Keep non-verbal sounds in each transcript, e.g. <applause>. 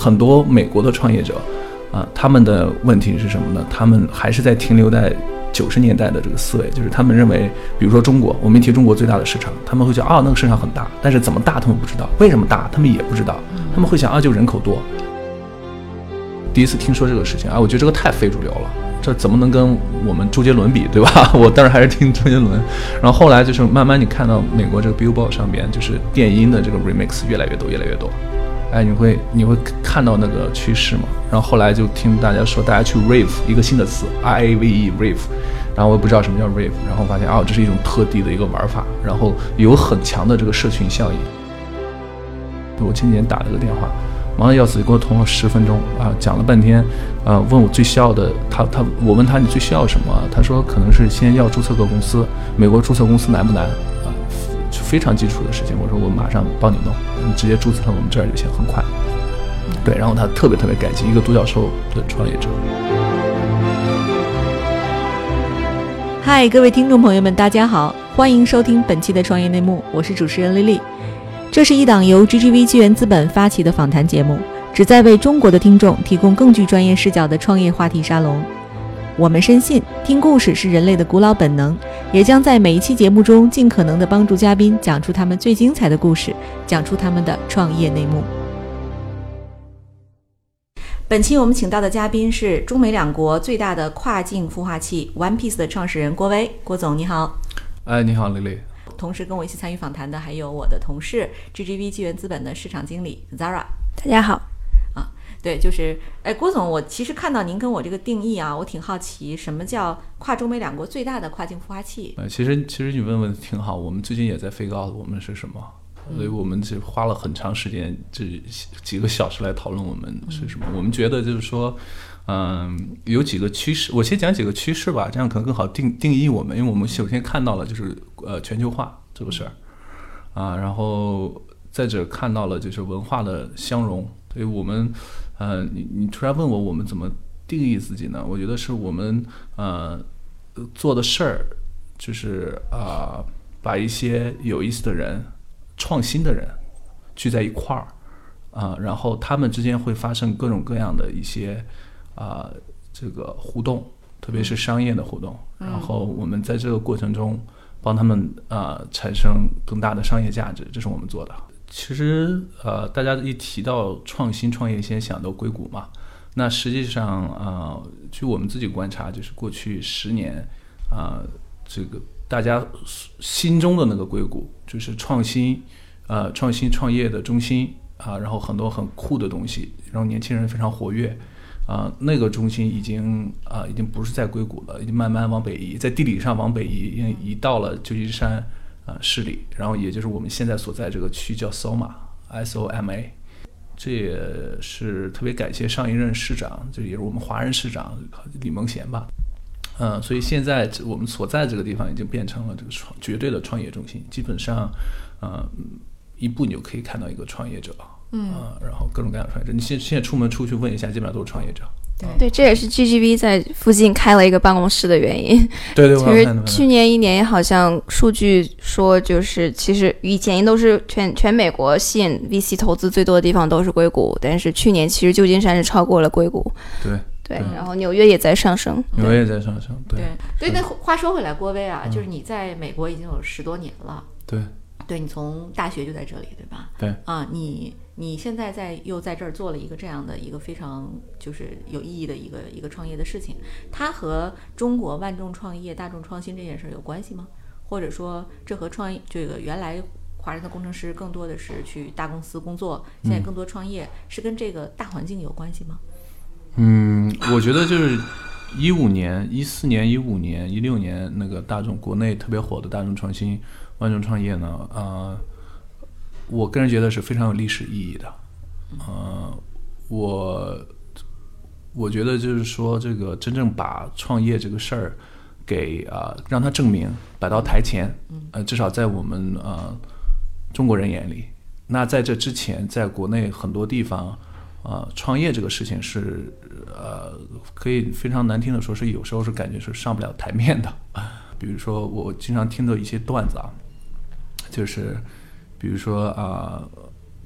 很多美国的创业者，啊，他们的问题是什么呢？他们还是在停留在九十年代的这个思维，就是他们认为，比如说中国，我们一提中国最大的市场，他们会讲啊，那个市场很大，但是怎么大他们不知道，为什么大他们也不知道，他们会想啊，就人口多。第一次听说这个事情啊，我觉得这个太非主流了，这怎么能跟我们周杰伦比，对吧？<laughs> 我当然还是听周杰伦。然后后来就是慢慢你看到美国这个 Billboard 上边，就是电音的这个 remix 越来越多，越来越多。哎，你会你会看到那个趋势嘛？然后后来就听大家说，大家去 rave 一个新的词 R A V E rave，然后我也不知道什么叫 rave，然后发现哦，这是一种特地的一个玩法，然后有很强的这个社群效应。我前几天打了个电话。忙得要死，给我通了十分钟啊，讲了半天，啊，问我最需要的，他他，我问他你最需要什么？他说可能是先要注册个公司，美国注册公司难不难啊？非常基础的事情。我说我马上帮你弄，你直接注册到我们这儿就行，很快。对，然后他特别特别感激一个独角兽的创业者。嗨，各位听众朋友们，大家好，欢迎收听本期的创业内幕，我是主持人丽丽。这是一档由 GGV 纪元资本发起的访谈节目，旨在为中国的听众提供更具专业视角的创业话题沙龙。我们深信，听故事是人类的古老本能，也将在每一期节目中尽可能的帮助嘉宾讲出他们最精彩的故事，讲出他们的创业内幕。本期我们请到的嘉宾是中美两国最大的跨境孵化器 One Piece 的创始人郭威，郭总你好。哎，你好，丽丽。同时跟我一起参与访谈的还有我的同事 GGV 纪元资本的市场经理 Zara。大家好。啊，对，就是哎，郭总，我其实看到您跟我这个定义啊，我挺好奇，什么叫跨中美两国最大的跨境孵化器？呃，其实其实你问问挺好，我们最近也在飞告诉我们是什么，所以我们就花了很长时间，这几个小时来讨论我们是什么。我们觉得就是说。嗯，有几个趋势，我先讲几个趋势吧，这样可能更好定定义我们。因为我们首先看到了就是呃全球化这个事儿啊，然后再者看到了就是文化的相融。所以我们呃，你你突然问我我们怎么定义自己呢？我觉得是我们呃做的事儿就是啊，把一些有意思的人、创新的人聚在一块儿啊，然后他们之间会发生各种各样的一些。啊，这个互动，特别是商业的互动，然后我们在这个过程中帮他们啊产生更大的商业价值，这是我们做的。其实呃，大家一提到创新创业，先想到硅谷嘛。那实际上啊，据我们自己观察，就是过去十年啊，这个大家心中的那个硅谷，就是创新呃创新创业的中心啊，然后很多很酷的东西，然后年轻人非常活跃。啊，那个中心已经啊，已经不是在硅谷了，已经慢慢往北移，在地理上往北移，已经移到了旧金山啊市里，然后也就是我们现在所在这个区叫 SOMA，S O M A，这也是特别感谢上一任市长，这也是我们华人市长李梦贤吧，嗯，所以现在我们所在这个地方已经变成了这个创绝对的创业中心，基本上，嗯，一步你就可以看到一个创业者。嗯然后各种各样的创业者，你现现在出门出去问一下，基本上都是创业者。对对，这也是 GGV 在附近开了一个办公室的原因。对对，其实去年一年好像数据说，就是其实以前都是全全美国吸引 VC 投资最多的地方都是硅谷，但是去年其实旧金山是超过了硅谷。对对，然后纽约也在上升。纽约也在上升。对对，那话说回来，郭威啊，就是你在美国已经有十多年了。对。对你从大学就在这里，对吧？对啊，你你现在在又在这儿做了一个这样的一个非常就是有意义的一个一个创业的事情，它和中国万众创业、大众创新这件事有关系吗？或者说，这和创业这个原来华人的工程师更多的是去大公司工作，现在更多创业，是跟这个大环境有关系吗？嗯，我觉得就是一五年、一四年、一五年、一六年那个大众国内特别火的大众创新。万众创业呢，呃，我个人觉得是非常有历史意义的，呃，我我觉得就是说，这个真正把创业这个事儿给啊让他证明摆到台前，呃，至少在我们呃中国人眼里，那在这之前，在国内很多地方，啊，创业这个事情是呃，可以非常难听的说，是有时候是感觉是上不了台面的，比如说我经常听到一些段子啊。就是，比如说啊，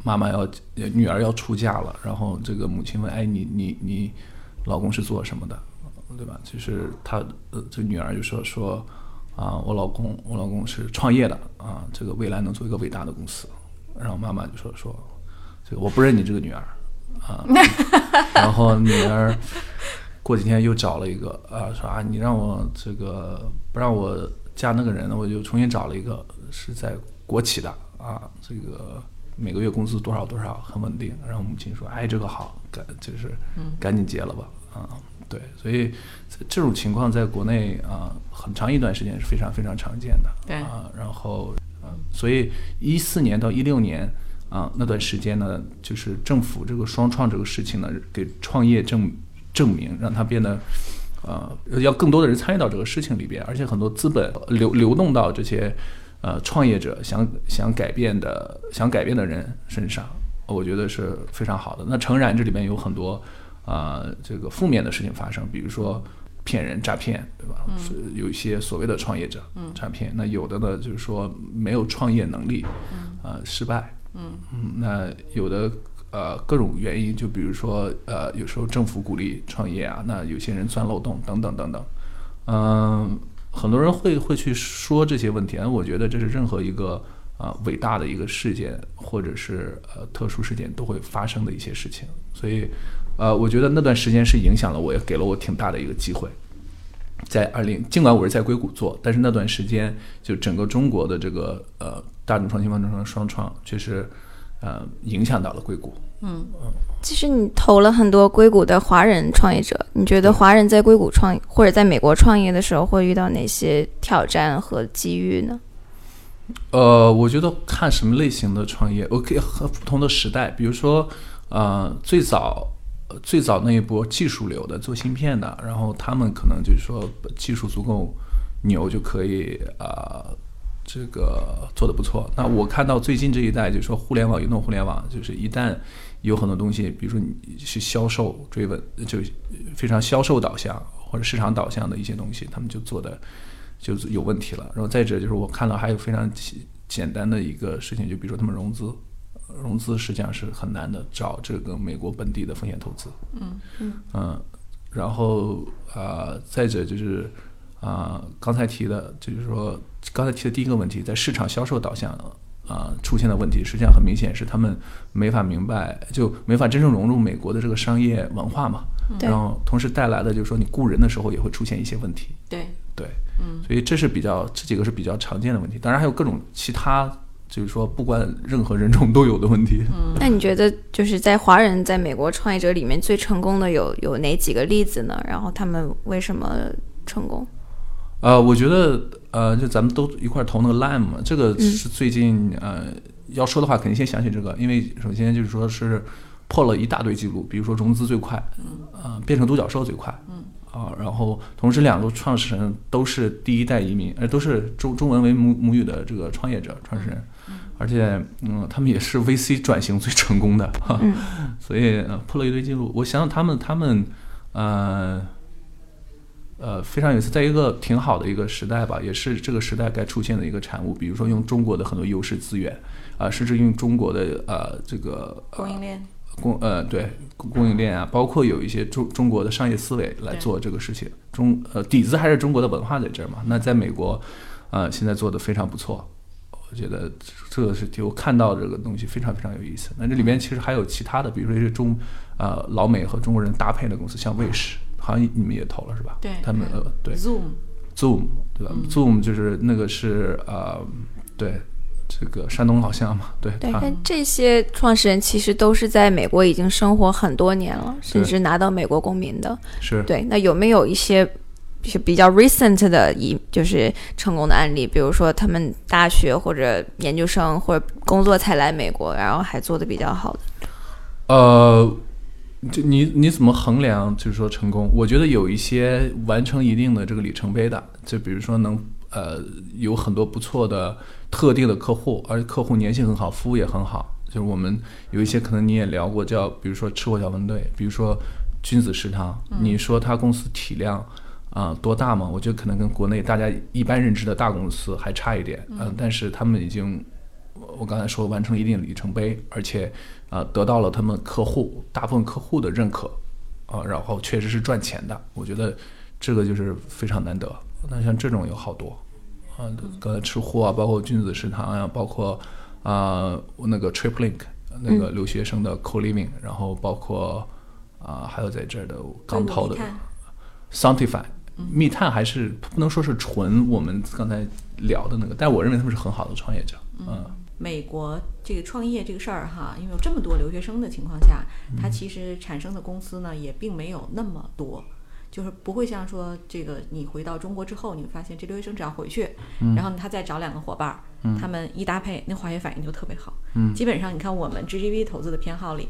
妈妈要女儿要出嫁了，然后这个母亲问：“哎，你你你老公是做什么的？对吧？”就是她呃，这女儿就说说啊，我老公我老公是创业的啊，这个未来能做一个伟大的公司。然后妈妈就说说这个我不认你这个女儿啊。<laughs> 然后女儿过几天又找了一个啊，说啊，你让我这个不让我嫁那个人，我就重新找了一个是在国企的啊，这个。每个月工资多少多少很稳定，然后母亲说：“哎，这个好，赶就是赶紧结了吧。”啊，对，所以这种情况在国内啊，很长一段时间是非常非常常见的。对啊，然后嗯，所以一四年到一六年啊那段时间呢，就是政府这个双创这个事情呢，给创业证证明，让它变得呃要更多的人参与到这个事情里边，而且很多资本流流动到这些。呃，创业者想想改变的想改变的人身上，我觉得是非常好的。那诚然，这里面有很多啊，这个负面的事情发生，比如说骗人、诈骗，对吧？是有一些所谓的创业者诈骗。那有的呢，就是说没有创业能力，呃，失败。嗯嗯。那有的呃各种原因，就比如说呃，有时候政府鼓励创业啊，那有些人钻漏洞等等等等。嗯。很多人会会去说这些问题，我觉得这是任何一个啊伟大的一个事件或者是呃特殊事件都会发生的一些事情，所以呃我觉得那段时间是影响了我，也给了我挺大的一个机会。在二零，尽管我是在硅谷做，但是那段时间就整个中国的这个呃大众创新方程式双创确实呃影响到了硅谷。嗯嗯。其实你投了很多硅谷的华人创业者，你觉得华人在硅谷创或者在美国创业的时候会遇到哪些挑战和机遇呢？呃，我觉得看什么类型的创业，OK，和不同的时代，比如说，呃，最早最早那一波技术流的做芯片的，然后他们可能就是说技术足够牛就可以啊，这个做的不错。那我看到最近这一代就是说互联网、移动互联网，就是一旦有很多东西，比如说你是销售追问，就非常销售导向或者市场导向的一些东西，他们就做的就有问题了。然后再者就是我看到还有非常简单的一个事情，就比如说他们融资，融资实际上是很难的，找这个美国本地的风险投资。嗯嗯嗯，然后啊，再者就是啊，刚才提的，就是说刚才提的第一个问题，在市场销售导向。啊，出现的问题实际上很明显是他们没法明白，就没法真正融入美国的这个商业文化嘛。然后同时带来的就是说，你雇人的时候也会出现一些问题。对对，嗯，所以这是比较这几个是比较常见的问题。当然还有各种其他，就是说不管任何人种都有的问题。嗯，<laughs> 那你觉得就是在华人在美国创业者里面最成功的有有哪几个例子呢？然后他们为什么成功？呃，我觉得，呃，就咱们都一块投那个 Lime，这个是最近，呃，要说的话，肯定先想起这个，因为首先就是说是破了一大堆记录，比如说融资最快，呃，变成独角兽最快，啊，然后同时两个创始人都是第一代移民，呃，都是中中文为母母语的这个创业者创始人，而且，嗯，他们也是 VC 转型最成功的，哈，<laughs> 所以破了一堆记录。我想想他们，他们，呃。呃，非常有意思，在一个挺好的一个时代吧，也是这个时代该出现的一个产物。比如说，用中国的很多优势资源，啊，甚至用中国的呃这个供应链，供呃对供应链啊，包括有一些中中国的商业思维来做这个事情。中呃底子还是中国的文化在这儿嘛。那在美国，呃，现在做的非常不错。我觉得这个是就看到这个东西非常非常有意思。那这里面其实还有其他的，比如说一些中呃老美和中国人搭配的公司，像卫视。好像你们也投了是吧？对，他们呃对，Zoom，Zoom 对吧？Zoom 就是那个是呃对这个山东老乡嘛，对。对，但这些创始人其实都是在美国已经生活很多年了，甚至拿到美国公民的。是。对，那有没有一些是比较 recent 的一就是成功的案例？比如说他们大学或者研究生或者工作才来美国，然后还做的比较好的？呃。就你你怎么衡量就是说成功？我觉得有一些完成一定的这个里程碑的，就比如说能呃有很多不错的特定的客户，而且客户粘性很好，服务也很好。就是我们有一些可能你也聊过，叫比如说吃货小分队，比如说君子食堂。你说他公司体量啊多大吗？我觉得可能跟国内大家一般认知的大公司还差一点。嗯，但是他们已经我刚才说完成了一定里程碑，而且啊、呃得到了他们客户大部分客户的认可啊、然后确实是赚钱的，我觉得这个就是非常难得。那像这种有好多啊，刚才吃货啊，包括君子食堂呀、包括啊、我那个 TripLink 那个留学生的 co living，、然后包括啊、还有在这儿的刚投的硅谷密探 Sanctify 密探还是不能说是纯我们刚才聊的那个，但我认为他们是很好的创业者。嗯，美国这个创业这个事儿哈，因为有这么多留学生的情况下，它其实产生的公司呢也并没有那么多，就是不会像说这个你回到中国之后，你会发现这留学生只要回去，然后他再找两个伙伴儿，他们一搭配，那化学反应就特别好。嗯。基本上你看我们 GGV 投资的偏好里，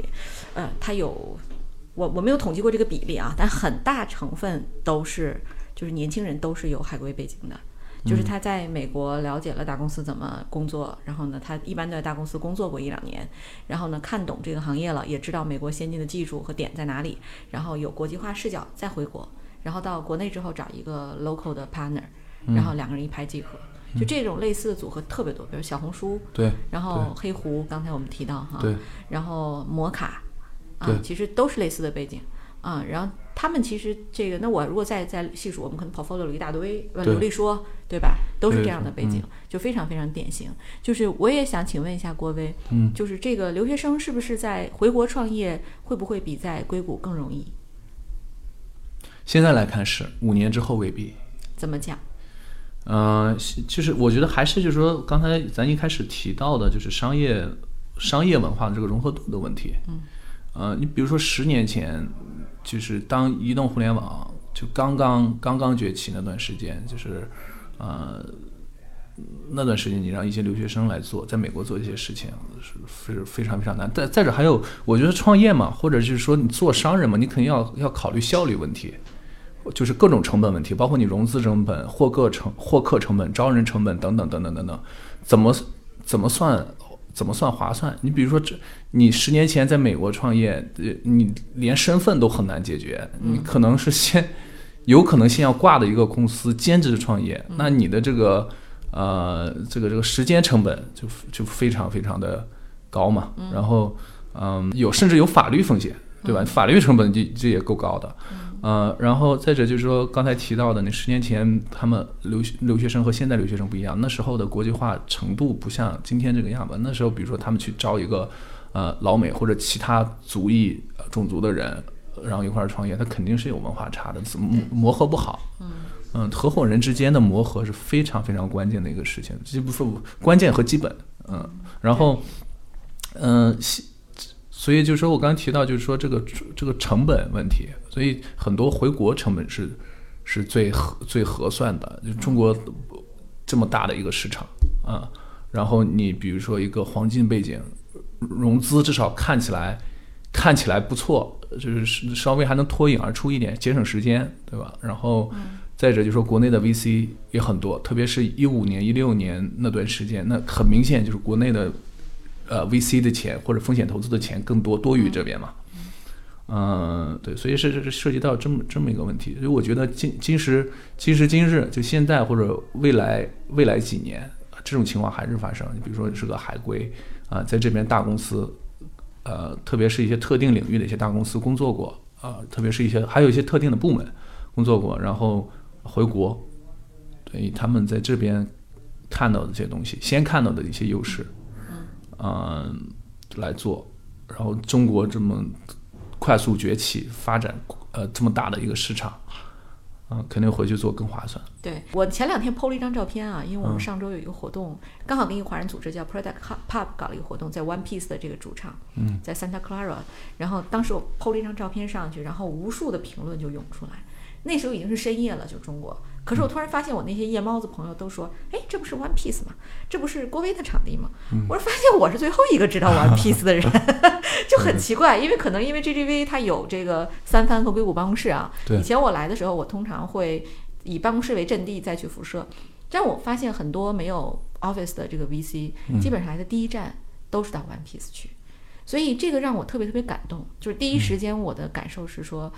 呃，它有我我没有统计过这个比例啊，但很大成分都是就是年轻人都是有海归背景的。就是他在美国了解了大公司怎么工作，然后呢，他一般都在大公司工作过一两年，然后呢，看懂这个行业了，也知道美国先进的技术和点在哪里，然后有国际化视角，再回国，然后到国内之后找一个 local 的 partner，然后两个人一拍即合。就这种类似的组合特别多，比如小红书，对然后黑狐，刚才我们提到哈，对，然后摩卡，啊对，其实都是类似的背景啊。然后他们其实这个，那我如果再再细数，我们可能 portfolio 里一大堆，呃，对刘丽说，对吧？都是这样的背景，就非常非常典型。就是我也想请问一下郭威，嗯，就是这个留学生是不是在回国创业，会不会比在硅谷更容易？现在来看是，五年之后未必。怎么讲？嗯、就是我觉得还是就是说，刚才咱一开始提到的，就是商业商业文化的这个融合度的问题。嗯，呃，你比如说十年前，就是当移动互联网就刚刚刚刚崛起那段时间，就是呃那段时间，你让一些留学生来做，在美国做一些事情是是非常非常难。再再者还有，我觉得创业嘛，或者就是说你做商人嘛，你肯定要要考虑效率问题。就是各种成本问题，包括你融资成本、获客成获客成本、招人成本等等等等等等，怎么怎么算怎么算划算？你比如说这，你十年前在美国创业，呃，你连身份都很难解决，你可能是先有可能先要挂的一个公司兼职创业，那你的这个呃这个这个时间成本就就非常非常的高嘛，然后嗯有甚至有法律风险，对吧？法律成本这这也够高的。呃，然后再者就是说，刚才提到的，那十年前他们留学留学生和现在留学生不一样，那时候的国际化程度不像今天这个样子。那时候，比如说他们去招一个呃老美或者其他族裔、呃种族的人，然后一块儿创业，他肯定是有文化差的，怎么磨合不好。嗯，合伙人之间的磨合是非常非常关键的一个事情，这不是关键和基本。嗯，然后，嗯、西所以就是说我刚才提到，就是说这个这个成本问题，所以很多回国成本是是最合最合算的。就中国这么大的一个市场啊，然后你比如说一个黄金背景，融资至少看起来看起来不错，就是稍微还能脱颖而出一点，节省时间，对吧？然后再者就说国内的 VC 也很多，特别是一五年、一六年那段时间，那很明显就是国内的呃 VC 的钱或者风险投资的钱更多多于这边嘛。嗯，对，所以是是涉及到这么这么一个问题，所以我觉得今今时今时今日，就现在或者未来未来几年，这种情况还是发生。你比如说是个海归啊、在这边大公司，呃，特别是一些特定领域的一些大公司工作过啊、特别是一些还有一些特定的部门工作过，然后回国，对他们在这边看到的这些东西，先看到的一些优势，嗯、来做，然后中国这么快速崛起发展，呃，这么大的一个市场，啊、肯定回去做更划算。对我前两天 PO 了一张照片啊，因为我们嗯上周有一个活动，刚好跟一个华人组织叫 Product Pub 搞了一个活动，在 One Piece 的这个主场，嗯，在 Santa Clara，然后当时我 PO 了一张照片上去，然后无数的评论就涌出来。那时候已经是深夜了，就中国。可是我突然发现，我那些夜猫子朋友都说：“哎，这不是 One Piece 吗？这不是郭威的场地吗？”我说发现我是最后一个知道 One Piece 的人 <laughs> <laughs> 就很奇怪，因为可能因为 GGV 它有这个三藩和硅谷办公室啊。以前我来的时候，我通常会以办公室为阵地再去辐射，但我发现很多没有 office 的这个 VC，基本上来的第一站都是到 One Piece 去，所以这个让我特别特别感动。就是第一时间我的感受是说，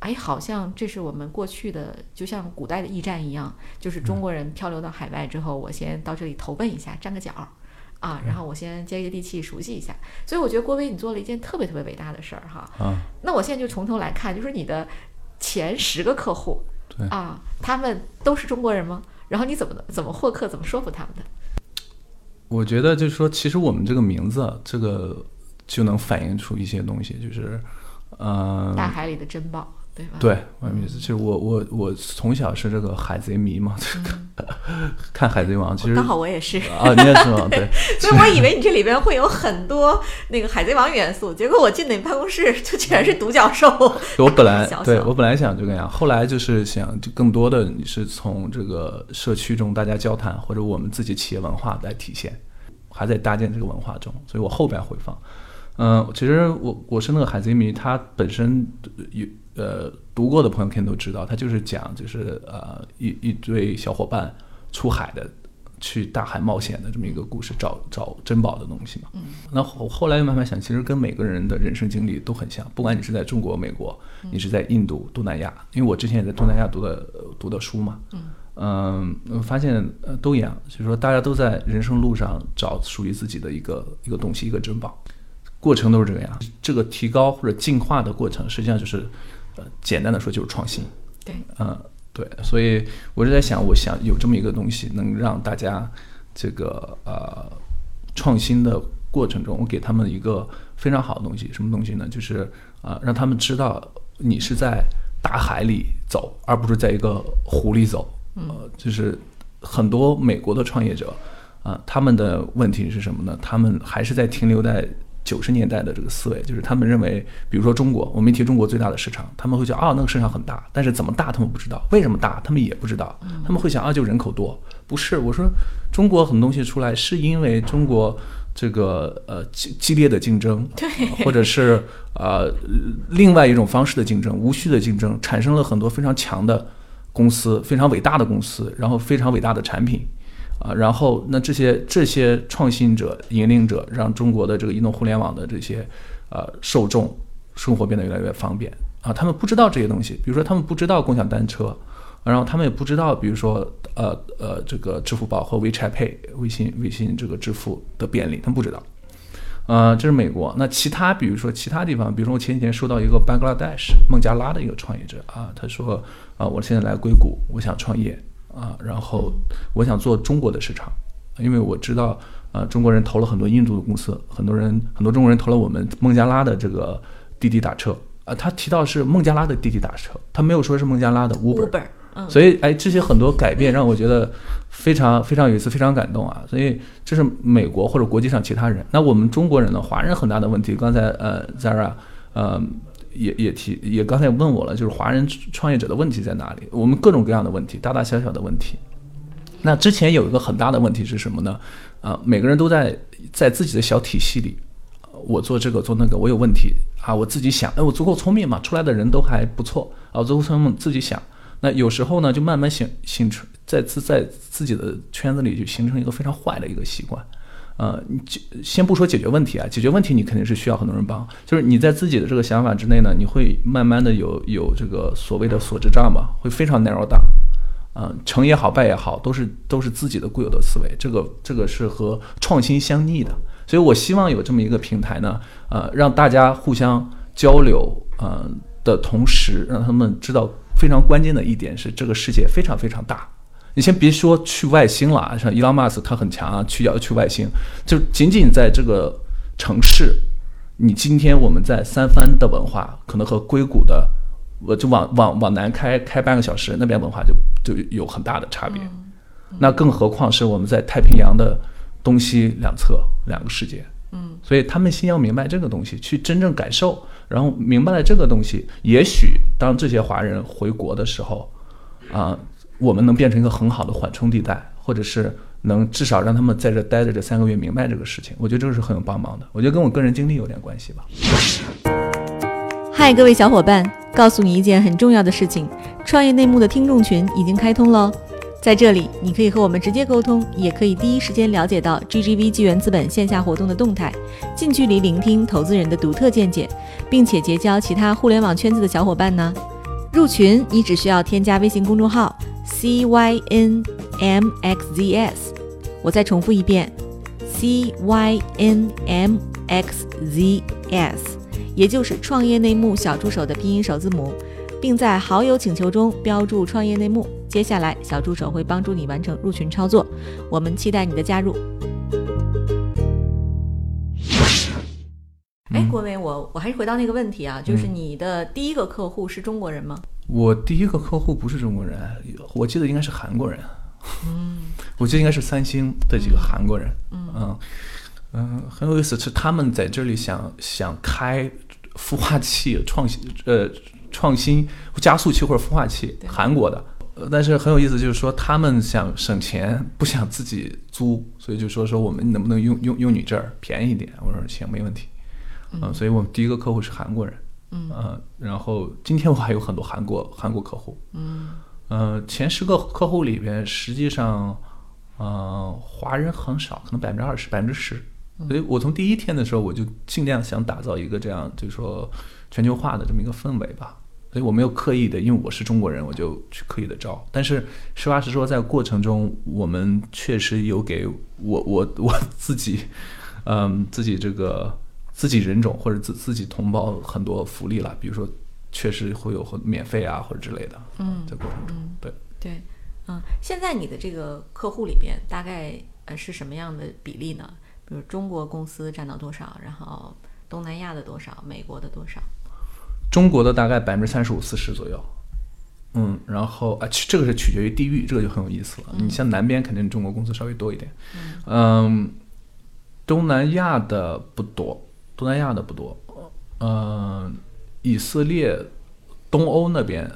哎，好像这是我们过去的，就像古代的驿站一样，就是中国人漂流到海外之后，我先到这里投奔一下，站个脚。啊，然后我先接接地气，熟悉一下。所以我觉得郭威你做了一件特别特别伟大的事儿哈。啊，那我现在就从头来看，就是你的前十个客户，对啊，他们都是中国人吗？然后你怎么怎么获客，怎么说服他们的？我觉得就是说，其实我们这个名字，啊这个就能反映出一些东西，就是，呃、大海里的珍宝，对吧？对，我的意思，其实我我我从小是这个海贼迷嘛，这个 <laughs> 看海贼王，其实刚好我也是，啊，你也是吗？对，<laughs> 所以我以为你这里边会有很多那个海贼王元素，结果我进你办公室就全是独角兽。我本来 <laughs> 对我本来想这个样，后来就是想就更多的你是从这个社区中大家交谈，或者我们自己企业文化来体现，还在搭建这个文化中，所以我后边回放。嗯、其实我我是那个海贼迷，他本身有呃读过的朋友肯定都知道，他就是讲就是呃一一堆小伙伴出海的。去大海冒险的这么一个故事，找找珍宝的东西嘛。嗯，那后后来又慢慢想，其实跟每个人的人生经历都很像，不管你是在中国、美国，你是在印度、东南亚，因为我之前也在东南亚读的呃读的书嘛。嗯，我发现呃都一样，就是说大家都在人生路上找属于自己的一个一个东西，一个珍宝，过程都是这个样。这个提高或者进化的过程，实际上就是呃简单的说就是创新。对，嗯，对，所以我就在想，我想有这么一个东西，能让大家这个呃创新的过程中，我给他们一个非常好的东西，什么东西呢？就是啊、呃让他们知道你是在大海里走，而不是在一个湖里走。呃，就是很多美国的创业者啊、他们的问题是什么呢？他们还是在停留在九十年代的这个思维，就是他们认为，比如说中国，我们一提中国最大的市场，他们会讲啊，那个市场很大，但是怎么大他们不知道，为什么大他们也不知道，他们会想啊，就人口多，不是？我说中国很多东西出来是因为中国这个呃激激烈的竞争，对，<laughs> 或者是呃另外一种方式的竞争，无序的竞争，产生了很多非常强的公司，非常伟大的公司，然后非常伟大的产品。啊，然后那这些这些创新者、引领者，让中国的这个移动互联网的这些呃受众生活变得越来越方便啊。他们不知道这些东西，比如说他们不知道共享单车，然后他们也不知道，比如说呃呃这个支付宝和 WeChat Pay 微信微信这个支付的便利，他们不知道。呃，这是美国。那其他，比如说其他地方，比如说我前几天收到一个 Bangladesh 孟加拉的一个创业者啊，他说啊，我现在来硅谷，我想创业啊，然后我想做中国的市场，因为我知道啊，中国人投了很多印度的公司，很多人很多中国人投了我们孟加拉的这个滴滴打车啊，他提到是孟加拉的滴滴打车，他没有说是孟加拉的 Uber。Uber，嗯，所以，哎，这些很多改变让我觉得非常非常有意思，非常感动啊！所以这是美国或者国际上其他人。那我们中国人呢？华人很大的问题，刚才呃，Zara 呃也也提也刚才问我了，就是华人创业者的问题在哪里？我们各种各样的问题，大大小小的问题。那之前有一个很大的问题是什么呢？啊、每个人都在在自己的小体系里，我做这个做那个，我有问题啊，我自己想，哎，我足够聪明嘛，出来的人都还不错啊，我足够聪明，自己想。那有时候呢，就慢慢形形成在自在自己的圈子里就形成一个非常坏的一个习惯。呃，你就先不说解决问题啊，解决问题你肯定是需要很多人帮，就是你在自己的这个想法之内呢，你会慢慢的有有这个所谓的所知障吧，会非常 narrow down。啊，成也好，败也好，都是都是自己的固有的思维，这个这个是和创新相逆的。所以我希望有这么一个平台呢，呃，让大家互相交流，呃的同时，让他们知道非常关键的一点是，这个世界非常非常大。你先别说去外星了啊，像伊朗马斯他很强啊，去要去外星，就仅仅在这个城市，你今天我们在三藩的文化，可能和硅谷的，我就往往往南开开半个小时，那边文化就就有很大的差别。那更何况是我们在太平洋的东西两侧两个世界。嗯，所以他们先要明白这个东西，去真正感受，然后明白了这个东西，也许当这些华人回国的时候，啊、我们能变成一个很好的缓冲地带，或者是能至少让他们在这待着这三个月明白这个事情，我觉得这个是很有帮忙的。我觉得跟我个人经历有点关系吧。嗨，各位小伙伴，告诉你一件很重要的事情：创业内幕的听众群已经开通喽。在这里，你可以和我们直接沟通，也可以第一时间了解到 GGV 纪元资本线下活动的动态，近距离聆听投资人的独特见解，并且结交其他互联网圈子的小伙伴呢。入群，你只需要添加微信公众号 CYNMXZS，我再重复一遍 C Y N M X Z S，也就是创业内幕小助手的拼音首字母，并在好友请求中标注“创业内幕”。接下来，小助手会帮助你完成入群操作。我们期待你的加入。哎，郭伟，我我还是回到那个问题啊，就是你的第一个客户是中国人吗？我第一个客户不是中国人，我记得应该是韩国人。嗯，我记得应该是三星的几个韩国人。嗯嗯很有意思，是他们在这里想想开孵化器创新，呃，创新加速器或者孵化器，韩国的。但是很有意思，就是说他们想省钱，不想自己租，所以就说说我们能不能用用用你这儿便宜一点？我说行，没问题。嗯，所以我们第一个客户是韩国人。嗯，然后今天我还有很多韩国韩国客户。嗯，呃，前十个客户里边，实际上，呃，华人很少，可能百分之二十、百分之十。所以我从第一天的时候，我就尽量想打造一个这样，就是说全球化的这么一个氛围吧。所以我没有刻意的，因为我是中国人，我就去刻意的招。但是实话实说，在过程中，我们确实有给我我我自己，嗯，自己这个。自己人种或者自自己同胞很多福利了，比如说，确实会有免费啊或者之类的。嗯，在过程中，对对，嗯，现在你的这个客户里边大概呃是什么样的比例呢？比如中国公司占到多少，然后东南亚的多少，美国的多少？中国的大概百分之三十五四十左右。嗯，然后啊，这个是取决于地域，这个就很有意思了。你像南边肯定中国公司稍微多一点。嗯，东南亚的不多。东南亚的不多，嗯，以色列、东欧那边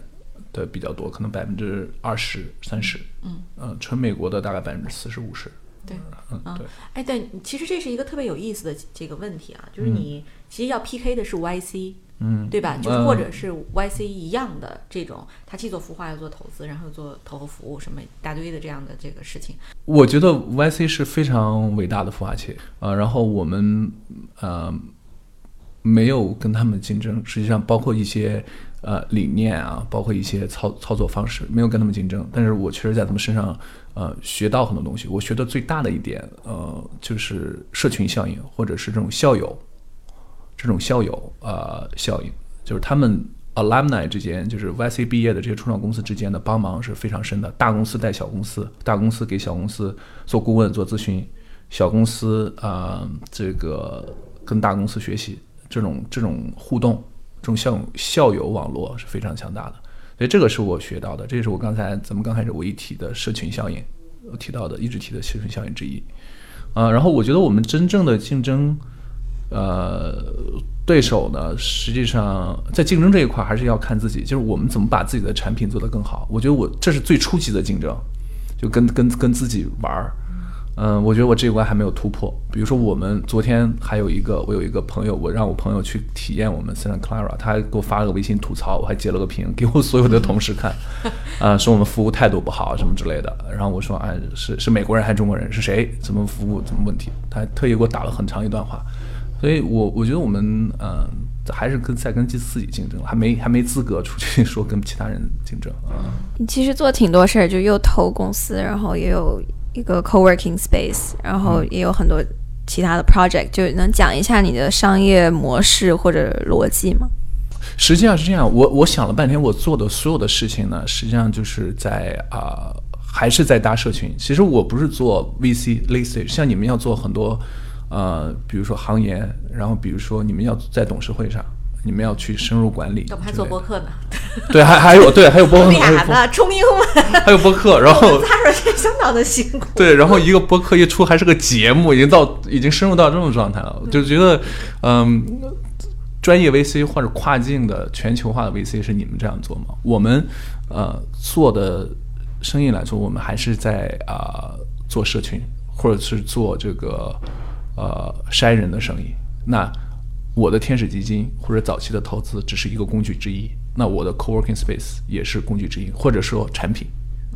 的比较多，可能百分之二十三十，嗯。嗯，纯美国的大概百分之四十五十，对，嗯对，哎，对其实这是一个特别有意思的这个问题啊，就是你其实要 PK 的是 YC，嗯，对吧？就是或者是 YC 一样的这种，他既做孵化又做投资，然后又做投后服务，什么一大堆的这样的这个事情。我觉得 YC 是非常伟大的孵化器啊，然后我们呃。没有跟他们竞争，实际上包括一些呃理念啊，包括一些操操作方式，没有跟他们竞争。但是我确实在他们身上呃学到很多东西。我学的最大的一点呃就是社群效应，或者是这种校友，这种校友呃效应，就是他们 alumni 之间，就是 YC 毕业的这些初创公司之间的帮忙是非常深的。大公司带小公司，大公司给小公司做顾问做咨询，小公司啊这个跟大公司学习。这种这种互动，这种校校友网络是非常强大的，所以这个是我学到的，这也是我刚才咱们刚开始我一提的社群效应，我提到的一直提的社群效应之一，啊，然后我觉得我们真正的竞争，呃，对手呢，实际上在竞争这一块还是要看自己，就是我们怎么把自己的产品做得更好。我觉得我这是最初级的竞争，就跟跟跟自己玩儿。嗯，我觉得我这一关还没有突破。比如说，我们昨天还有一个，我有一个朋友，我让我朋友去体验我们 Santa Clara，他还给我发了个微信吐槽，我还截了个屏给我所有的同事看，<laughs> 啊，说我们服务态度不好什么之类的。然后我说，哎，是是美国人还是中国人？是谁？怎么服务？怎么问题？他还特意给我打了很长一段话。所以我我觉得我们嗯，还是跟在跟自己竞争，还没还没资格出去 <laughs> 说跟其他人竞争啊。你其实做挺多事儿，就又投公司，然后也有。一个 co-working space，然后也有很多其他的 project，就能讲一下你的商业模式或者逻辑吗？实际上是这样，我我想了半天，我做的所有的事情呢，实际上就是在啊，还是在搭社群。其实我不是做 VC 类似，像你们要做很多呃，比如说行研，然后比如说你们要在董事会上。你们要去深入管理，我们还做播客呢。对，还还有对，还有播客，俩呢，冲英文，还有播客，然后他说这相当的辛苦。对，然后一个播客一出还是个节目，已经到已经深入到这种状态了，就觉得嗯，专业 VC 或者跨境的全球化的 VC 是你们这样做吗？我们呃做的生意来说，我们还是在啊做社群，或者是做这个呃筛人的生意。那我的天使基金或者早期的投资只是一个工具之一，那我的 co-working space 也是工具之一，或者说产品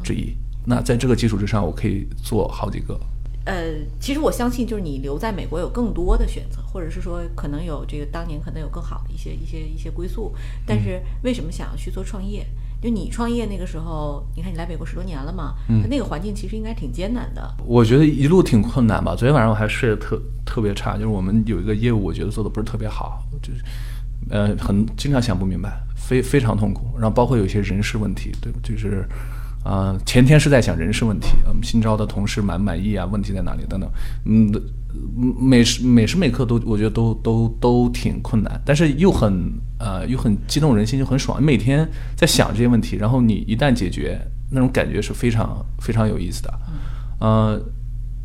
之一。那在这个基础之上，我可以做好几个。呃，其实我相信，就是你留在美国有更多的选择，或者是说可能有这个当年可能有更好的一些一些一些归宿。但是为什么想要去做创业？就你创业那个时候，你看你来美国十多年了嘛，嗯那个环境其实应该挺艰难的。我觉得一路挺困难吧。昨天晚上我还睡得特特别差，就是我们有一个业务，我觉得做的不是特别好，就是呃很经常想不明白，非非常痛苦。然后包括有一些人事问题，对，就是啊、呃前天是在想人事问题，我们新招的同事满不满意啊，问题在哪里等等，嗯，每时每时每刻都我觉得都都都挺困难，但是又很呃又很激动人心，就很爽。每天在想这些问题，然后你一旦解决，那种感觉是非常非常有意思的。呃，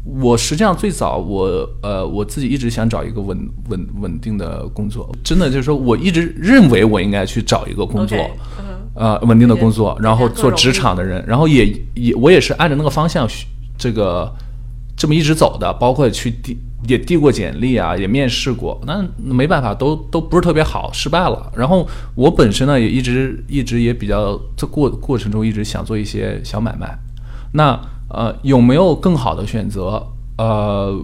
我实际上最早我呃我自己一直想找一个稳稳稳定的工作，真的就是说我一直认为我应该去找一个工作呃稳定的工作，然后做职场的人，然后也也我也是按照那个方向去这个这么一直走的，包括去递也递过简历啊，也面试过，那没办法，都都不是特别好，失败了。然后我本身呢，也一直一直也比较这过过程中一直想做一些小买卖。那呃，有没有更好的选择？呃，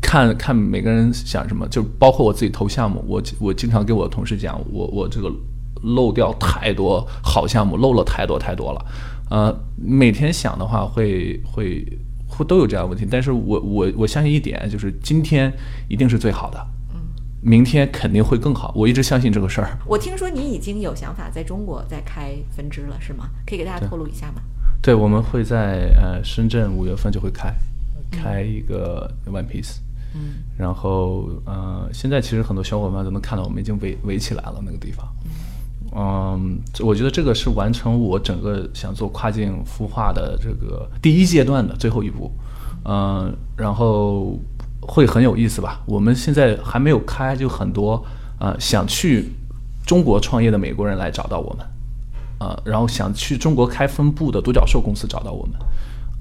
看看每个人想什么，就包括我自己投项目，我我经常给我同事讲，我我这个漏掉太多好项目，漏了太多太多了。呃，每天想的话会会会都有这样的问题，但是我我我相信一点，就是今天一定是最好的，明天肯定会更好，我一直相信这个事儿。我听说你已经有想法在中国再开分支了，是吗？可以给大家透露一下吗？对，我们会在呃深圳五月份就会开开一个 One Piece，嗯，然后呃现在其实很多小伙伴都能看到我们已经围围起来了那个地方，嗯，嗯我觉得这个是完成我整个想做跨境孵化的这个第一阶段的最后一步，嗯，然后会很有意思吧？我们现在还没有开，就很多呃想去中国创业的美国人来找到我们。啊，然后想去中国开分部的独角兽公司找到我们，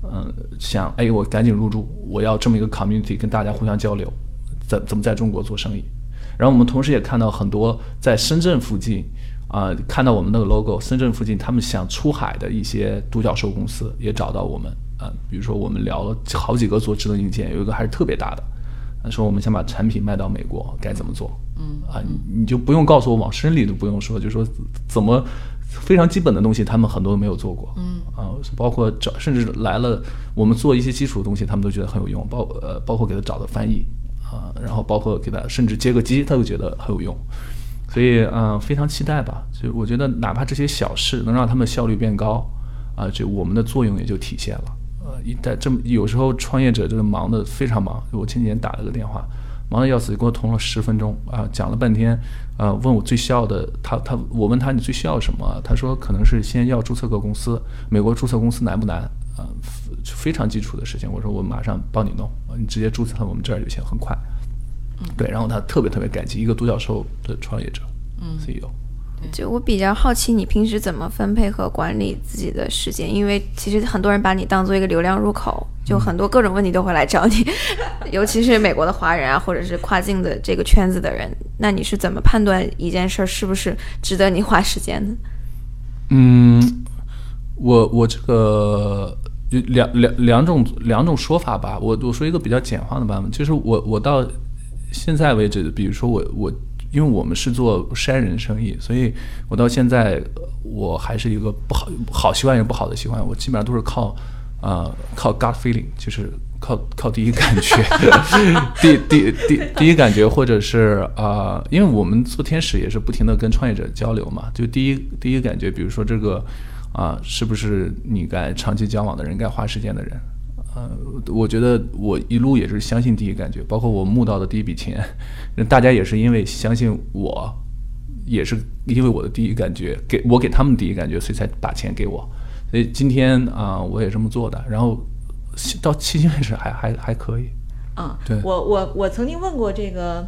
嗯、想哎，我赶紧入驻，我要这么一个 community 跟大家互相交流，怎怎么在中国做生意。然后我们同时也看到很多在深圳附近啊、看到我们那个 logo，深圳附近他们想出海的一些独角兽公司也找到我们啊、比如说我们聊了好几个做智能硬件，有一个还是特别大的，他说我们想把产品卖到美国，该怎么做？嗯啊，你你就不用告诉我往深里都不用说，就说怎么非常基本的东西，他们很多都没有做过。嗯啊，包括找甚至来了，我们做一些基础的东西，他们都觉得很有用，包呃包括给他找的翻译啊，然后包括给他甚至接个机，他都觉得很有用。所以嗯、非常期待吧。就我觉得哪怕这些小事能让他们效率变高啊，这我们的作用也就体现了。呃，一旦这么有时候创业者真的忙得非常忙，我前几天打了个电话，忙得要死，给我通了十分钟啊，讲了半天，啊，问我最需要的，他他我问他你最需要什么，他说可能是先要注册个公司，美国注册公司难不难？啊，非常基础的事情。我说我马上帮你弄，你直接注册我们这儿就行，很快。对，然后他特别特别感激一个独角兽的创业者，嗯，CEO。就我比较好奇，你平时怎么分配和管理自己的时间？因为其实很多人把你当做一个流量入口，就很多各种问题都会来找你，<laughs> 尤其是美国的华人啊，或者是跨境的这个圈子的人。那你是怎么判断一件事儿是不是值得你花时间的？嗯，我我这个有两两两种两种说法吧。我我说一个比较简化的版本，就是我我到现在为止，比如说我我，因为我们是做筛人生意，所以我到现在我还是一个不好好习惯也不好的习惯，我基本上都是靠啊、靠 gut feeling，就是靠靠第一感觉，<laughs> 第第第第一感觉，或者是啊、因为我们做天使也是不停的跟创业者交流嘛，就第一第一感觉，比如说这个啊、是不是你该长期交往的人，该花时间的人。呃，我觉得我一路也是相信第一感觉，包括我募到的第一笔钱，大家也是因为相信我，也是因为我的第一感觉，给我给他们第一感觉，所以才把钱给我。所以今天啊、我也这么做的，然后到迄今为止还还还可以。啊，对我我我曾经问过这个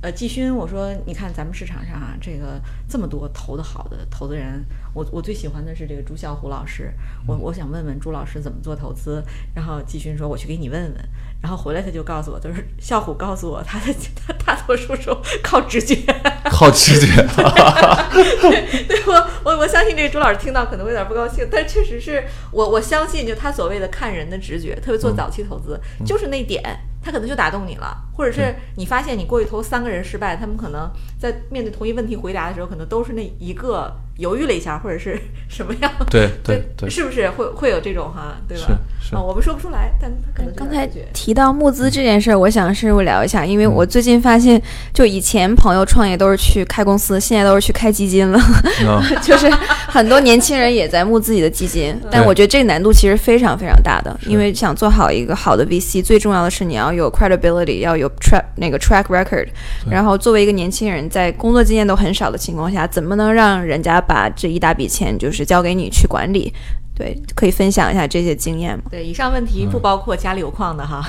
呃季勋，我说你看咱们市场上啊，这个这么多投的好的投资人，我我最喜欢的是这个朱啸虎老师，我我想问问朱老师怎么做投资，然后季勋说我去给你问问，然后回来他就告诉我，就是啸虎告诉我他的他大多数时候靠直觉，靠直觉，<laughs> 对我我我相信这个朱老师听到可能会有点不高兴，但确实是我我相信就他所谓的看人的直觉，特别做早期投资，就是那点他可能就打动你了，或者是你发现你过去投三个人失败，他们可能在面对同一问题回答的时候，可能都是那一个犹豫了一下，或者是 <laughs> 什么样？对对对，是不是会会有这种哈？对吧？是是啊，我们说不出来，但他可能刚才提到募资这件事儿，我想深入聊一下，因为我最近发现，就以前朋友创业都是去开公司，现在都是去开基金了，<laughs> 就是很多年轻人也在募自己的基金，但我觉得这个难度其实非常非常大的，因为想做好一个好的 VC，最重要的是你要有 credibility，要有 track 那个 track record，然后作为一个年轻人，在工作经验都很少的情况下，怎么能让人家把这一大笔钱就是交给你去管理？对，可以分享一下这些经验吗？对，以上问题不包括家里有矿的哈。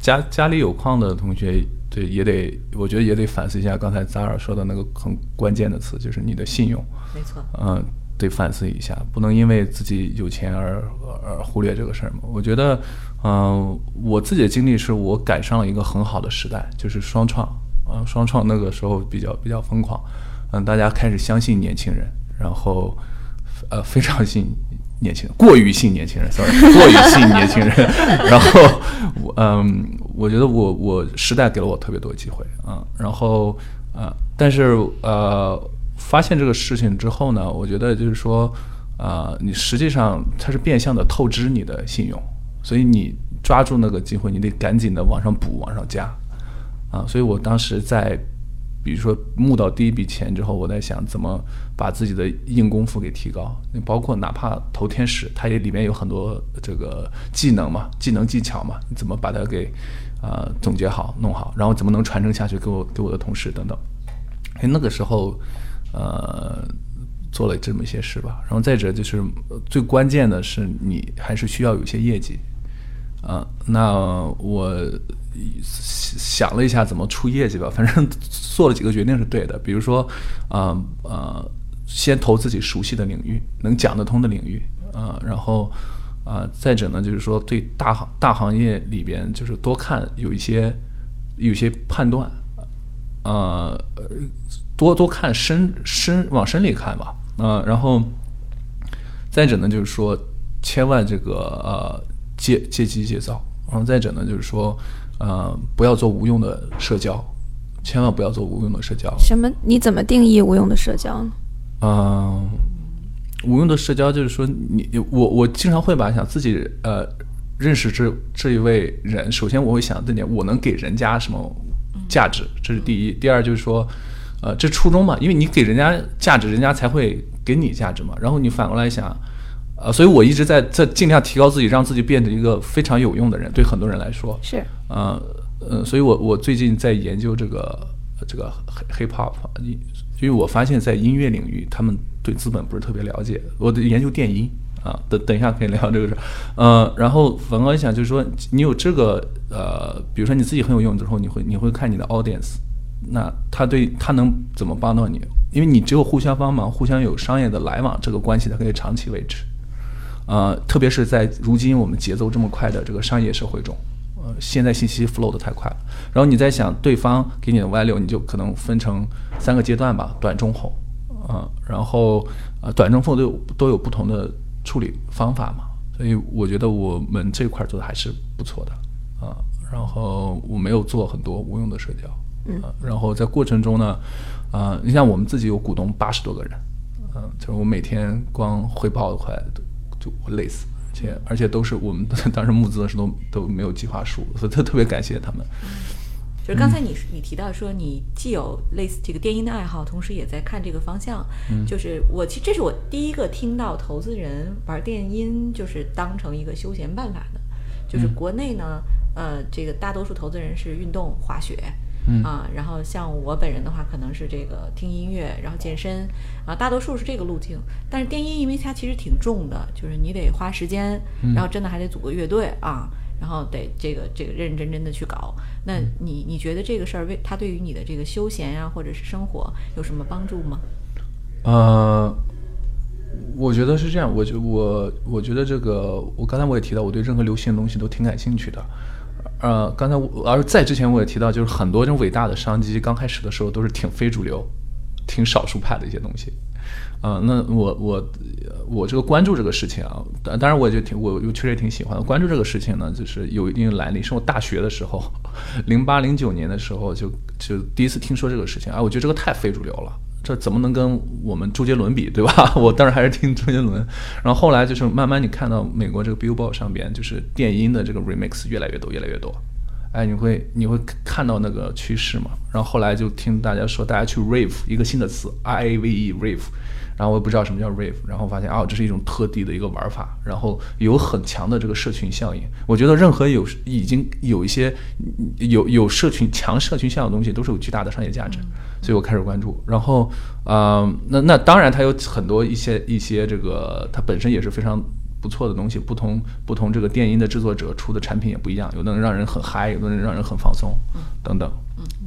家家里有矿的同学，对也得，我觉得也得反思一下刚才扎尔说的那个很关键的词，就是你的信用。没错。嗯，得反思一下，不能因为自己有钱而而忽略这个事儿嘛。我觉得。嗯，我自己的经历是我赶上了一个很好的时代，就是双创，啊，双创那个时候比较比较疯狂，嗯，大家开始相信年轻人，然后，呃，非常信年轻人，过于信年轻人，sorry，过于信年轻人，<laughs> 然后，嗯，我觉得我我时代给了我特别多机会，啊，然后，呃，但是呃，发现这个事情之后呢，我觉得就是说，啊，你实际上它是变相的透支你的信用。所以你抓住那个机会，你得赶紧的往上补、往上加，啊！所以我当时在，比如说募到第一笔钱之后，我在想怎么把自己的硬功夫给提高。你包括哪怕投天使，它也里面有很多这个技能嘛、技能技巧嘛，你怎么把它给啊总结好、弄好，然后怎么能传承下去给我给我的同事等等。哎，那个时候，呃。做了这么一些事吧，然后再者就是最关键的是你还是需要有一些业绩。啊，那我想了一下怎么出业绩吧，反正做了几个决定是对的。比如说，啊呃，先投自己熟悉的领域，能讲得通的领域，啊，然后啊，再者呢，就是说对大行大行业里边，就是多看有一些有一些判断，呃，多多看深深往深里看吧，啊，然后再者呢，就是说千万这个呃。戒戒机戒躁，然后再者呢，就是说，呃，不要做无用的社交，千万不要做无用的社交。什么？你怎么定义无用的社交呢？嗯，无用的社交就是说，你我我经常会把想自己呃认识这这一位人，首先我会想这点，我能给人家什么价值，这是第一。第二就是说，呃，这初衷嘛，因为你给人家价值，人家才会给你价值嘛。然后你反过来想。呃，所以我一直在在尽量提高自己，让自己变成一个非常有用的人，对很多人来说是。呃呃，所以我我最近在研究这个这个 hip hop，因因为我发现，在音乐领域，他们对资本不是特别了解。我的研究电音啊，等等一下可以聊这个事儿。呃，然后反过来想，就是说你有这个呃，比如说你自己很有用之后，你会你会看你的 audience，那他对他能怎么帮到你？因为你只有互相帮忙，互相有商业的来往，这个关系才可以长期维持。呃，特别是在如今我们节奏这么快的这个商业社会中，呃，现在信息 flow 的太快了。然后你在想对方给你的 value，你就可能分成三个阶段吧，短、中、后，啊，然后呃，短、中、后都有都有不同的处理方法嘛。所以我觉得我们这块做的还是不错的，啊，然后我没有做很多无用的社交，嗯，然后在过程中呢，啊，你像我们自己有股东八十多个人，嗯，就是我每天光汇报的话。就累死，而且而且都是我们当时募资的时候都都没有计划书，所以特特别感谢他们。就是刚才你你提到说你既有类似这个电音的爱好，同时也在看这个方向。就是我其实这是我第一个听到投资人玩电音就是当成一个休闲办法的。就是国内呢，呃，这个大多数投资人是运动滑雪。啊，然后像我本人的话，可能是这个听音乐，然后健身，啊，大多数是这个路径。但是电音，因为它其实挺重的，就是你得花时间，然后真的还得组个乐队啊，然后得这个这个认认真真的去搞。那你你觉得这个事儿为它对于你的这个休闲呀，或者是生活有什么帮助吗？呃，我觉得是这样，我觉我我觉得这个，我刚才我也提到，我对任何流行的东西都挺感兴趣的。呃，刚才我，而在之前我也提到，就是很多这种伟大的商机刚开始的时候都是挺非主流、挺少数派的一些东西。啊、那我我我这个关注这个事情啊，当当然我也就挺我我确实也挺喜欢的。关注这个事情呢，就是有一定来历，是我大学的时候，零八零九年的时候就就第一次听说这个事情啊，我觉得这个太非主流了。这怎么能跟我们周杰伦比，对吧？<laughs> 我当然还是听周杰伦。然后后来就是慢慢你看到美国这个 Billboard 上边，就是电音的这个 remix 越来越多，越来越多。哎，你会你会看到那个趋势嘛？然后后来就听大家说，大家去 rave 一个新的词 R A V E rave，然后我也不知道什么叫 rave，然后发现哦，这是一种特地的一个玩法，然后有很强的这个社群效应。我觉得任何有已经有一些有有社群强社群效应的东西，都是有巨大的商业价值，所以我开始关注。然后呃，那那当然它有很多一些一些这个它本身也是非常。不错的东西，不同不同这个电音的制作者出的产品也不一样，有的人让人很嗨，有的人让人很放松，等等。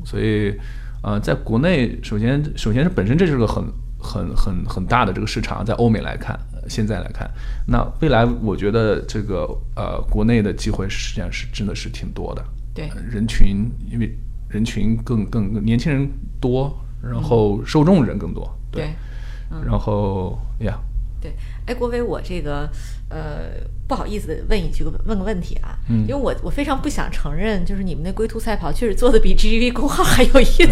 所以，呃，在国内，首先首先是本身这是个很很很很大的这个市场，在欧美来看，呃现在来看，那未来我觉得这个呃国内的机会实际上是真的是挺多的。对呃人群因为人群更更更年轻人多，然后受众人更多，对，然后呀。对，哎，国伟，我这个呃不好意思问一句问个问题啊，嗯。因为我我非常不想承认，就是你们那龟兔赛跑确实做的比 GGV 公号还有意思，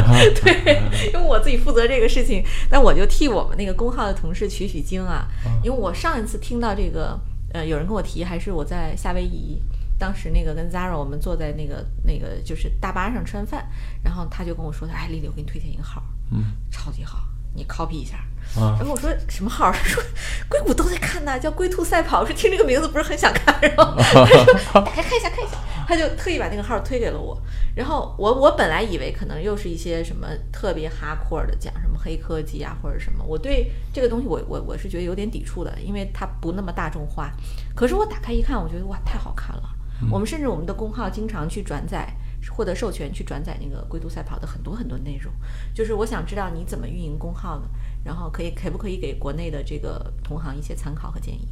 <laughs> 对，因为我自己负责这个事情，但我就替我们那个公号的同事取取经啊，因为我上一次听到这个呃有人跟我提，还是我在夏威夷。当时那个跟 Zara 我们坐在那个那个就是大巴上吃完饭，然后他就跟我说：“哎，丽丽，我给你推荐一个号，嗯。超级好，你 copy 一下。”啊然后我说什么号？他说硅谷都在看呢，叫龟兔赛跑。我说听这个名字不是很想看，然后他说打开看一下看一下，他就特意把那个号推给了我。然后我我本来以为可能又是一些什么特别 hardcore 的讲什么黑科技啊或者什么，我对这个东西我我我是觉得有点抵触的，因为它不那么大众化。可是我打开一看，我觉得哇太好看了。我们甚至我们的公号经常去转载。获得授权去转载那个龟兔赛跑的很多很多内容，就是我想知道你怎么运营公号的，然后可以可不可以给国内的这个同行一些参考和建议？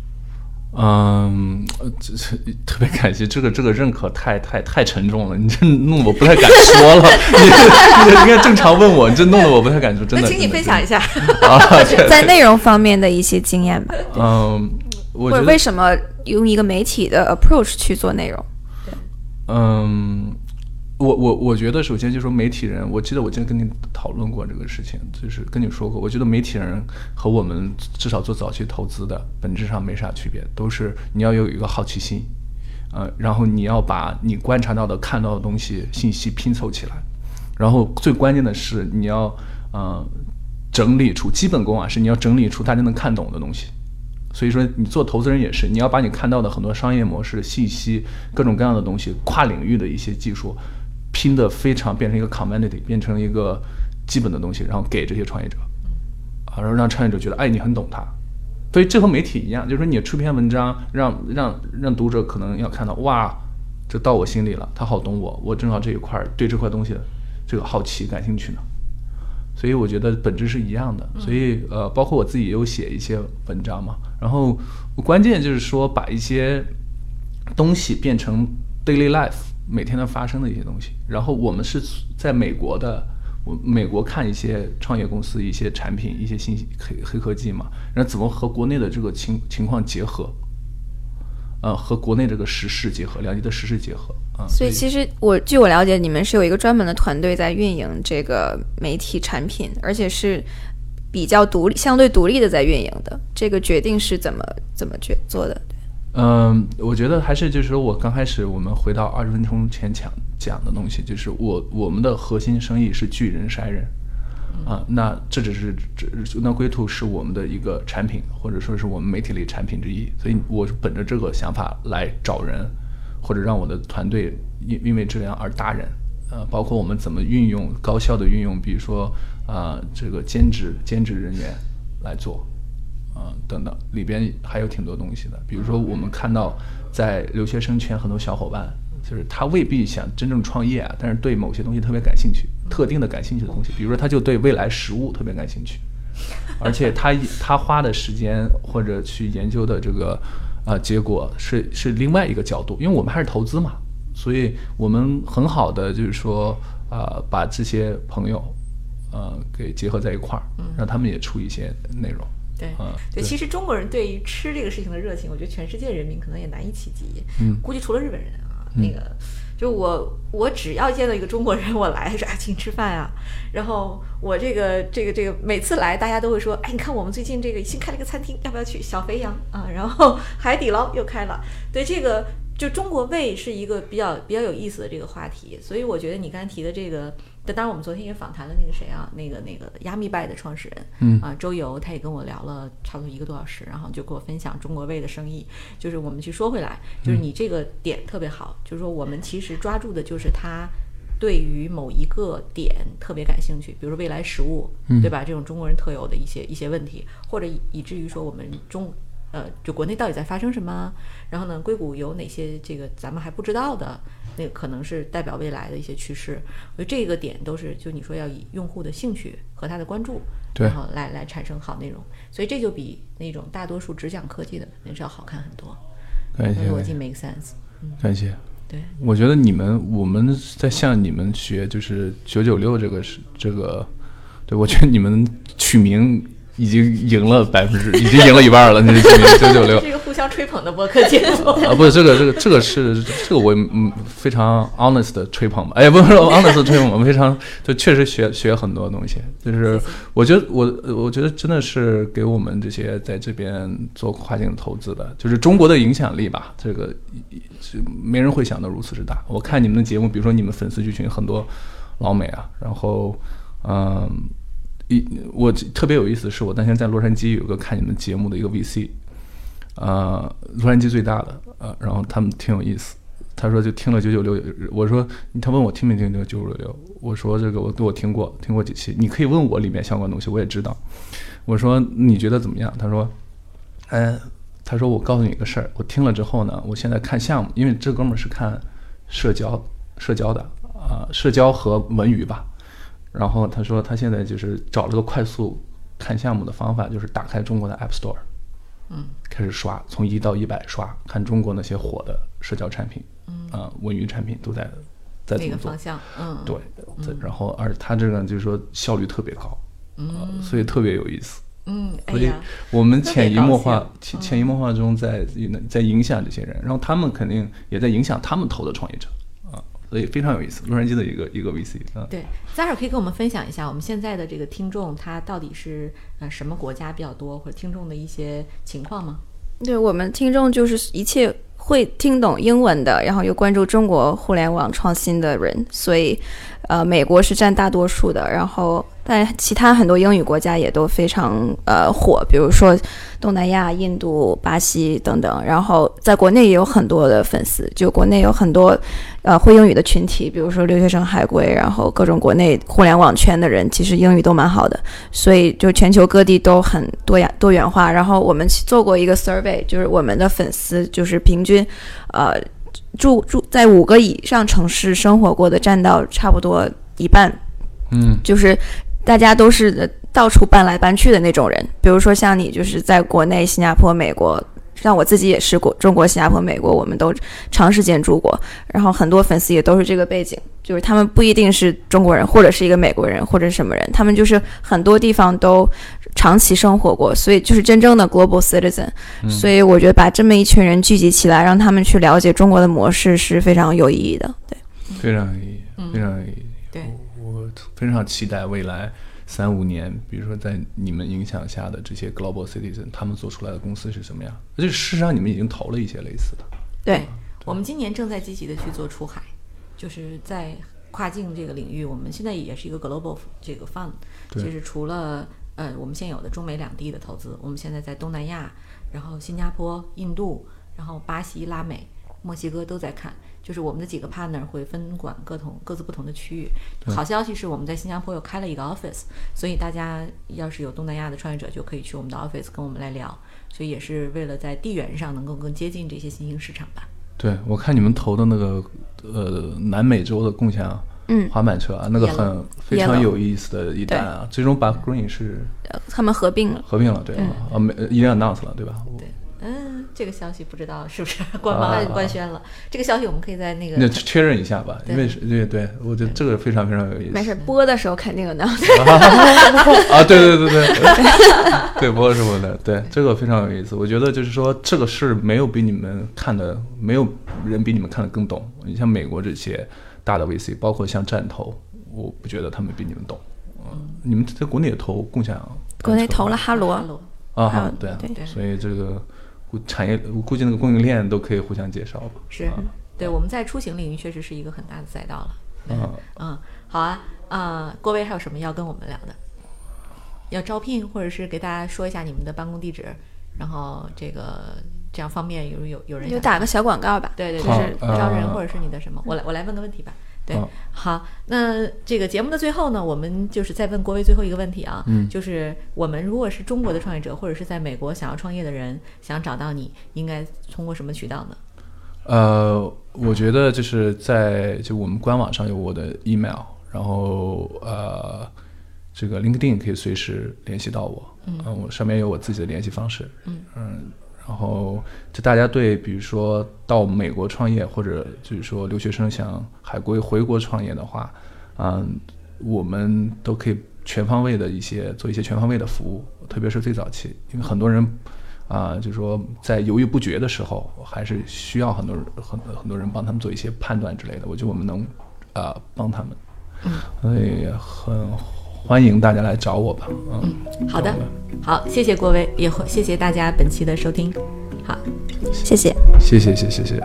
嗯，呃这这特别感谢这个这个认可太太太沉重了，你这弄得我不太敢说了。<laughs> 你你应该正常问我，你这弄得我不太敢说，真的。那请你分享一下。<laughs> 啊，<laughs> 在内容方面的一些经验吧，嗯，我或者为什么用一个媒体的 approach 去做内容？嗯，我我我觉得首先就说媒体人，我记得我之前跟你讨论过这个事情，就是跟你说过，我觉得媒体人和我们至少做早期投资的本质上没啥区别，都是你要有一个好奇心，呃，然后你要把你观察到的、看到的东西信息拼凑起来，然后最关键的是你要呃整理出基本功啊，是你要整理出大家能看懂的东西。所以说，你做投资人也是，你要把你看到的很多商业模式、信息、各种各样的东西、跨领域的一些技术，拼的非常变成一个 community，变成一个基本的东西，然后给这些创业者，啊，然后让创业者觉得，哎，你很懂他。所以这和媒体一样，就是说你出篇文章，让让让读者可能要看到，哇，这到我心里了，他好懂我，我正好这一块儿对这块东西这个好奇感兴趣呢。所以我觉得本质是一样的。所以呃，包括我自己也有写一些文章嘛。然后关键就是说把一些东西变成 daily life 每天的发生的一些东西。然后我们是在美国的，我美国看一些创业公司、一些产品、一些信息黑黑科技嘛，然后怎么和国内的这个情情况结合。呃，和国内这个时事结合，两地的时事结合啊、所以其实我据我了解，你们是有一个专门的团队在运营这个媒体产品，而且是比较独立、相对独立的在运营的。这个决定是怎么怎么决做的？嗯，我觉得还是就是说我刚开始我们回到二十分钟前讲讲的东西，就是我我们的核心生意是聚人筛人，啊，那这只是这那龟兔是我们的一个产品，或者说是我们媒体类产品之一，所以我是本着这个想法来找人，或者让我的团队因因为这样而搭人，呃，包括我们怎么运用高效的运用，比如说啊、这个兼职兼职人员来做。啊、等等，里边还有挺多东西的。比如说，我们看到在留学生圈很多小伙伴，就是他未必想真正创业啊，但是对某些东西特别感兴趣，特定的感兴趣的东西，比如说他就对未来食物特别感兴趣，而且他他花的时间或者去研究的这个啊、结果是是另外一个角度，因为我们还是投资嘛，所以我们很好的就是说啊、把这些朋友。呃给结合在一块儿，让他们也出一些内容。对，对其实中国人对于吃这个事情的热情，我觉得全世界人民可能也难以企及。嗯估计除了日本人啊，那个就我我只要见到一个中国人，<laughs> 我来说啊，请吃饭啊。然后我这个这个这个每次来，大家都会说，哎，你看我们最近这个新开了一个餐厅，要不要去？小肥羊啊，<laughs> 然后海底捞又开了。对这个。就中国胃是一个比较比较有意思的这个话题，所以我觉得你刚才提的这个，当然我们昨天也访谈了那个谁啊，那个那个亚密拜的创始人，嗯啊，周游，他也跟我聊了差不多一个多小时，然后就给我分享中国味的生意。就是我们去说回来，就是你这个点特别好，就是说我们其实抓住的就是他对于某一个点特别感兴趣，比如说未来食物，嗯对吧？这种中国人特有的一些一些问题，或者以以至于说我们中。呃，就国内到底在发生什么？然后呢，硅谷有哪些这个咱们还不知道的？那可能是代表未来的一些趋势。我觉得这个点都是，就你说要以用户的兴趣和他的关注，对然后来来产生好内容。所以这就比那种大多数只讲科技的那是要好看很多。感谢逻辑 make sense。感谢。对，我觉得你们我们在向你们学，就是九九六这个是这个，对我觉得你们取名已经赢了百分之，已经赢了一半了。那个取名九九六是一个互相吹捧的播客节目。啊，不是这个这个这个是这个我嗯非常 honest 的吹捧吧，哎，不是 <laughs> honest 的吹捧，我们非常就确实学学很多东西，就是我觉得我我觉得真的是给我们这些在这边做跨境投资的，就是中国的影响力吧，这个就没人会想到如此之大。我看你们的节目，比如说你们粉丝剧群很多老美啊，然后嗯。一我特别有意思的是，我那天在洛杉矶有个看你们节目的一个 VC，呃，洛杉矶最大的，呃，然后他们挺有意思。他说就听了九九六，我说他问我听没听这个九九六，我说这个我我听过，听过几期，你可以问我里面相关东西，我也知道。我说你觉得怎么样？他说，呃，他说我告诉你个事儿，我听了之后呢，我现在看项目，因为这哥们儿是看社交社交的啊、社交和文娱吧。然后他说他现在就是找了个快速看项目的方法，就是打开中国的 App Store，嗯，开始刷，从一到一百刷，看中国那些火的社交产品，嗯，啊、文娱产品都在在怎么做。那个方，向，嗯，对，在然后而他这个就是说效率特别高，嗯、所以特别有意思。嗯，哎所以呀，我们潜移默化潜潜移默化中在在影响这些人，然后他们肯定也在影响他们投的创业者。啊，所以非常有意思。洛杉矶的一个一个 VC 啊，对 z a r a 可以跟我们分享一下我们现在的这个听众他到底是呃什么国家比较多，或者听众的一些情况吗？对我们听众就是一切会听懂英文的，然后又关注中国互联网创新的人，所以呃，美国是占大多数的，然后但其他很多英语国家也都非常呃火，比如说东南亚、印度、巴西等等，然后在国内也有很多的粉丝，就国内有很多呃会英语的群体，比如说留学生海归，然后各种国内互联网圈的人，其实英语都蛮好的，所以就全球各地都很多样多元化。然后我们做过一个 survey，就是我们的粉丝就是平均，呃，住住在五个以上城市生活过的占到差不多一半，嗯就是大家都是到处搬来搬去的那种人。比如说像你，就是在国内、新加坡、美国。像我自己也是国中国、新加坡、美国，我们都长时间住过，然后很多粉丝也都是这个背景，就是他们不一定是中国人，或者是一个美国人，或者是什么人，他们就是很多地方都长期生活过，所以就是真正的 global citizen。所以我觉得把这么一群人聚集起来，让他们去了解中国的模式是非常有意义的。对，非常有意义，非常有意义。对我我非常期待未来三五年，比如说在你们影响下的这些 global citizen，他们做出来的公司是什么样？而且事实上，你们已经投了一些类似的。对，我们今年正在积极的去做出海，就是在跨境这个领域，我们现在也是一个 global 这个 fund，对就是除了呃我们现有的中美两地的投资，我们现在在东南亚，然后新加坡、印度，然后巴西、拉美、墨西哥都在看。就是我们的几个 partner 会分管各同各自不同的区域。好消息是我们在新加坡又开了一个 office，所以大家要是有东南亚的创业者，就可以去我们的 office 跟我们来聊。所以也是为了在地缘上能够更接近这些新兴市场吧。对，我看你们投的那个呃南美洲的共享嗯滑板车啊，那个 Yellow 很非常有意思的一单啊，最终把 Green 是呃他们合并了。合并了，对啊，啊没呃已经 announce 了，对吧？对，嗯，这个消息不知道是不是 <laughs> 官方官宣了？这个消息我们可以在那个那确认一下吧，因为是对对，我觉得这个非常非常有意思。没事，播的时候肯定有那样 <laughs> 啊，对对对对，对 <laughs> 播的时候的，对这个非常有意思。我觉得就是说，这个事没有比你们看的，没有人比你们看的更懂。你像美国这些大的 VC，包括像战投，我不觉得他们比你们懂。嗯，你们在国内也投共享，国内投了哈罗啊，对啊，所以这个产业，我估计那个供应链都可以互相介绍吧。是，对，我们在出行领域确实是一个很大的赛道了。嗯嗯，好啊啊，郭威还有什么要跟我们聊的？要招聘，或者是给大家说一下你们的办公地址，然后这个这样方便有有有人就打个小广告吧。对对，就是招人或者是你的什么，我来我来问个问题吧。对，好，那这个节目的最后呢，我们就是再问郭威最后一个问题啊，嗯，就是我们如果是中国的创业者，或者是在美国想要创业的人，想找到你，应该通过什么渠道呢？呃，我觉得就是在就我们官网上有我的 email，然后呃，这个 LinkedIn 可以随时联系到我，嗯，我上面有我自己的联系方式，嗯嗯。然后，就大家对，比如说到美国创业，或者就是说留学生想海归回国创业的话，嗯，我们都可以全方位的一些做一些全方位的服务，特别是最早期，因为很多人啊，就是说在犹豫不决的时候，还是需要很多人很很多人帮他们做一些判断之类的。我觉得我们能啊帮他们，嗯，所以很。欢迎大家来找我吧。嗯，好的，好，谢谢郭威，也谢谢大家本期的收听。好，谢谢，谢谢，谢谢，谢谢。